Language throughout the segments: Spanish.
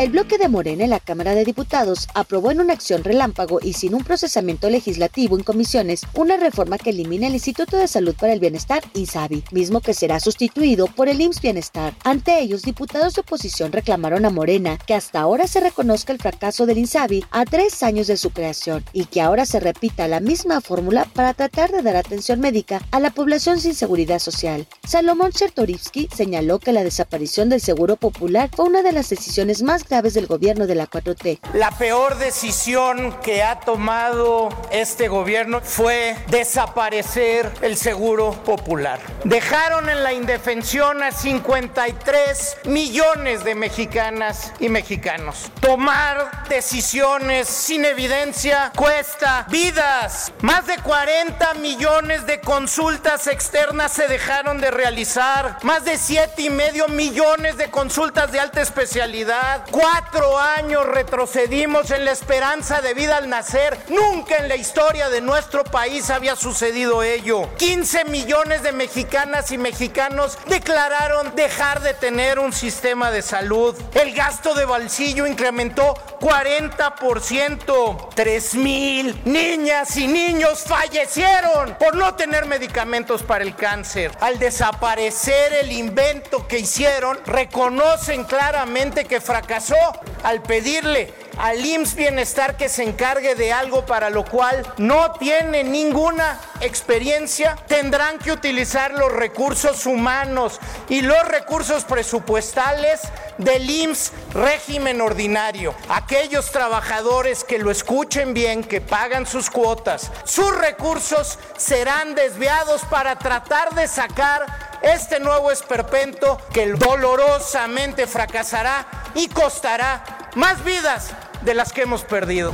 El bloque de Morena en la Cámara de Diputados aprobó en una acción relámpago y sin un procesamiento legislativo en comisiones una reforma que elimina el Instituto de Salud para el Bienestar, INSABI, mismo que será sustituido por el IMSS Bienestar. Ante ellos, diputados de oposición reclamaron a Morena que hasta ahora se reconozca el fracaso del INSABI a tres años de su creación y que ahora se repita la misma fórmula para tratar de dar atención médica a la población sin seguridad social. Salomón Chertorivsky señaló que la desaparición del Seguro Popular fue una de las decisiones más graves del gobierno de la 4T. La peor decisión que ha tomado este gobierno fue desaparecer el seguro popular. Dejaron en la indefensión a 53 millones de mexicanas y mexicanos. Tomar decisiones sin evidencia cuesta vidas. Más de 40 millones de consultas externas se dejaron de realizar. Más de 7 y medio millones de consultas de alta especialidad Cuatro años retrocedimos en la esperanza de vida al nacer. Nunca en la historia de nuestro país había sucedido ello. 15 millones de mexicanas y mexicanos declararon dejar de tener un sistema de salud. El gasto de bolsillo incrementó 40%. 3 mil niñas y niños fallecieron por no tener medicamentos para el cáncer. Al desaparecer el invento que hicieron, reconocen claramente que fracasó al pedirle al IMSS Bienestar que se encargue de algo para lo cual no tiene ninguna experiencia, tendrán que utilizar los recursos humanos y los recursos presupuestales del IMSS régimen ordinario. Aquellos trabajadores que lo escuchen bien, que pagan sus cuotas, sus recursos serán desviados para tratar de sacar este nuevo esperpento que dolorosamente fracasará y costará más vidas de las que hemos perdido.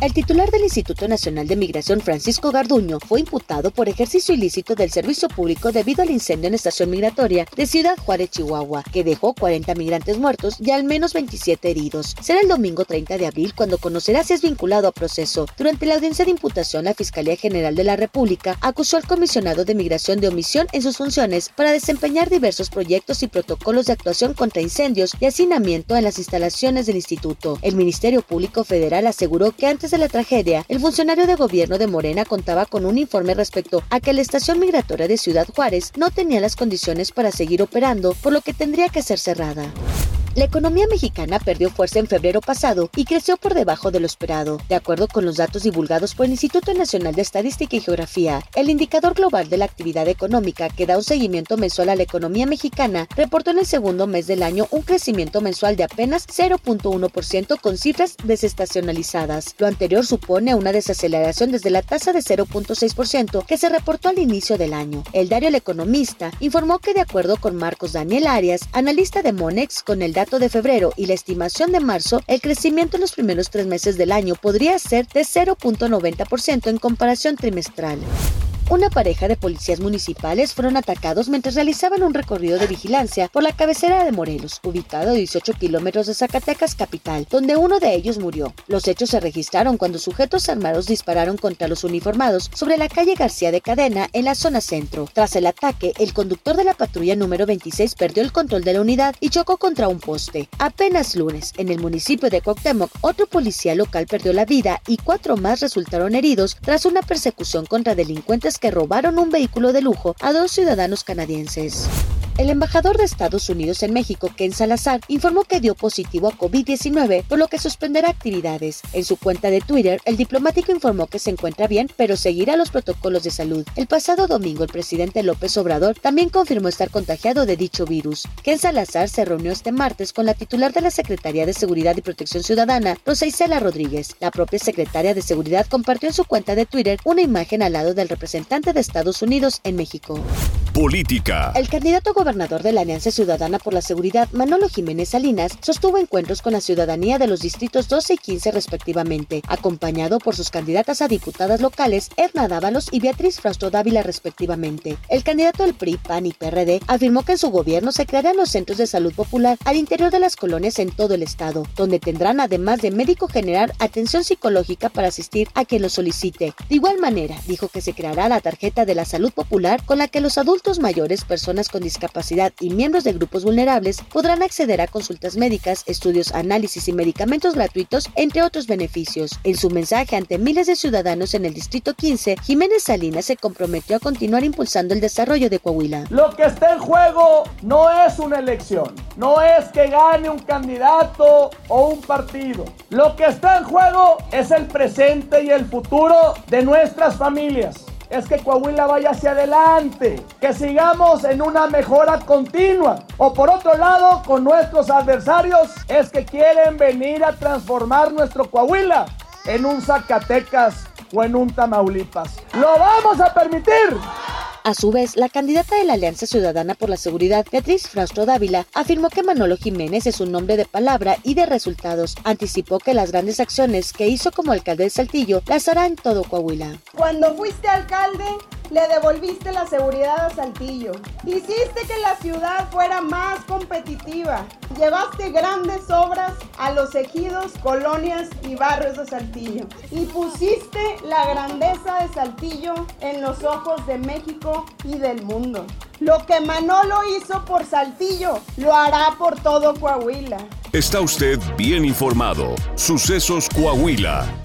El titular del Instituto Nacional de Migración, Francisco Garduño, fue imputado por ejercicio ilícito del servicio público debido al incendio en estación migratoria de Ciudad Juárez, Chihuahua, que dejó 40 migrantes muertos y al menos 27 heridos. Será el domingo 30 de abril cuando conocerá si es vinculado a proceso. Durante la audiencia de imputación, la Fiscalía General de la República acusó al comisionado de migración de omisión en sus funciones para desempeñar diversos proyectos y protocolos de actuación contra incendios y hacinamiento en las instalaciones del instituto. El Ministerio Público Federal aseguró que antes de la tragedia, el funcionario de gobierno de Morena contaba con un informe respecto a que la estación migratoria de Ciudad Juárez no tenía las condiciones para seguir operando, por lo que tendría que ser cerrada. La economía mexicana perdió fuerza en febrero pasado y creció por debajo de lo esperado. De acuerdo con los datos divulgados por el Instituto Nacional de Estadística y Geografía, el indicador global de la actividad económica que da un seguimiento mensual a la economía mexicana reportó en el segundo mes del año un crecimiento mensual de apenas 0.1% con cifras desestacionalizadas. Lo anterior supone una desaceleración desde la tasa de 0.6% que se reportó al inicio del año. El diario El Economista informó que de acuerdo con Marcos Daniel Arias, analista de Monex, con el de febrero y la estimación de marzo, el crecimiento en los primeros tres meses del año podría ser de 0.90% en comparación trimestral. Una pareja de policías municipales fueron atacados mientras realizaban un recorrido de vigilancia por la cabecera de Morelos, ubicado a 18 kilómetros de Zacatecas capital, donde uno de ellos murió. Los hechos se registraron cuando sujetos armados dispararon contra los uniformados sobre la calle García de Cadena en la zona centro. Tras el ataque, el conductor de la patrulla número 26 perdió el control de la unidad y chocó contra un poste. Apenas lunes, en el municipio de Cuauhtémoc, otro policía local perdió la vida y cuatro más resultaron heridos tras una persecución contra delincuentes que robaron un vehículo de lujo a dos ciudadanos canadienses. El embajador de Estados Unidos en México, Ken Salazar, informó que dio positivo a COVID-19, por lo que suspenderá actividades. En su cuenta de Twitter, el diplomático informó que se encuentra bien, pero seguirá los protocolos de salud. El pasado domingo, el presidente López Obrador también confirmó estar contagiado de dicho virus. Ken Salazar se reunió este martes con la titular de la Secretaría de Seguridad y Protección Ciudadana, Rosa Isela Rodríguez. La propia secretaria de Seguridad compartió en su cuenta de Twitter una imagen al lado del representante de Estados Unidos en México. Política. El candidato gobernador de la Alianza Ciudadana por la Seguridad, Manolo Jiménez Salinas, sostuvo encuentros con la ciudadanía de los distritos 12 y 15 respectivamente, acompañado por sus candidatas a diputadas locales, Erna Dávalos y Beatriz Frausto Dávila respectivamente. El candidato del PRI, PAN y PRD afirmó que en su gobierno se crearán los centros de salud popular al interior de las colonias en todo el estado, donde tendrán además de médico general atención psicológica para asistir a quien lo solicite. De igual manera, dijo que se creará la tarjeta de la salud popular con la que los adultos mayores, personas con discapacidad y miembros de grupos vulnerables podrán acceder a consultas médicas, estudios, análisis y medicamentos gratuitos, entre otros beneficios. En su mensaje ante miles de ciudadanos en el Distrito 15, Jiménez Salinas se comprometió a continuar impulsando el desarrollo de Coahuila. Lo que está en juego no es una elección, no es que gane un candidato o un partido. Lo que está en juego es el presente y el futuro de nuestras familias es que Coahuila vaya hacia adelante, que sigamos en una mejora continua. O por otro lado, con nuestros adversarios, es que quieren venir a transformar nuestro Coahuila en un Zacatecas o en un Tamaulipas. ¿Lo vamos a permitir? A su vez, la candidata de la Alianza Ciudadana por la Seguridad, Beatriz Frausto Dávila, afirmó que Manolo Jiménez es un nombre de palabra y de resultados. Anticipó que las grandes acciones que hizo como alcalde de Saltillo las hará en todo Coahuila. Cuando fuiste alcalde, le devolviste la seguridad a Saltillo. Hiciste que la ciudad fuera más competitiva. Llevaste grandes obras a los ejidos, colonias y barrios de Saltillo. Y pusiste la grandeza de Saltillo en los ojos de México y del mundo. Lo que Manolo hizo por Saltillo, lo hará por todo Coahuila. Está usted bien informado. Sucesos Coahuila.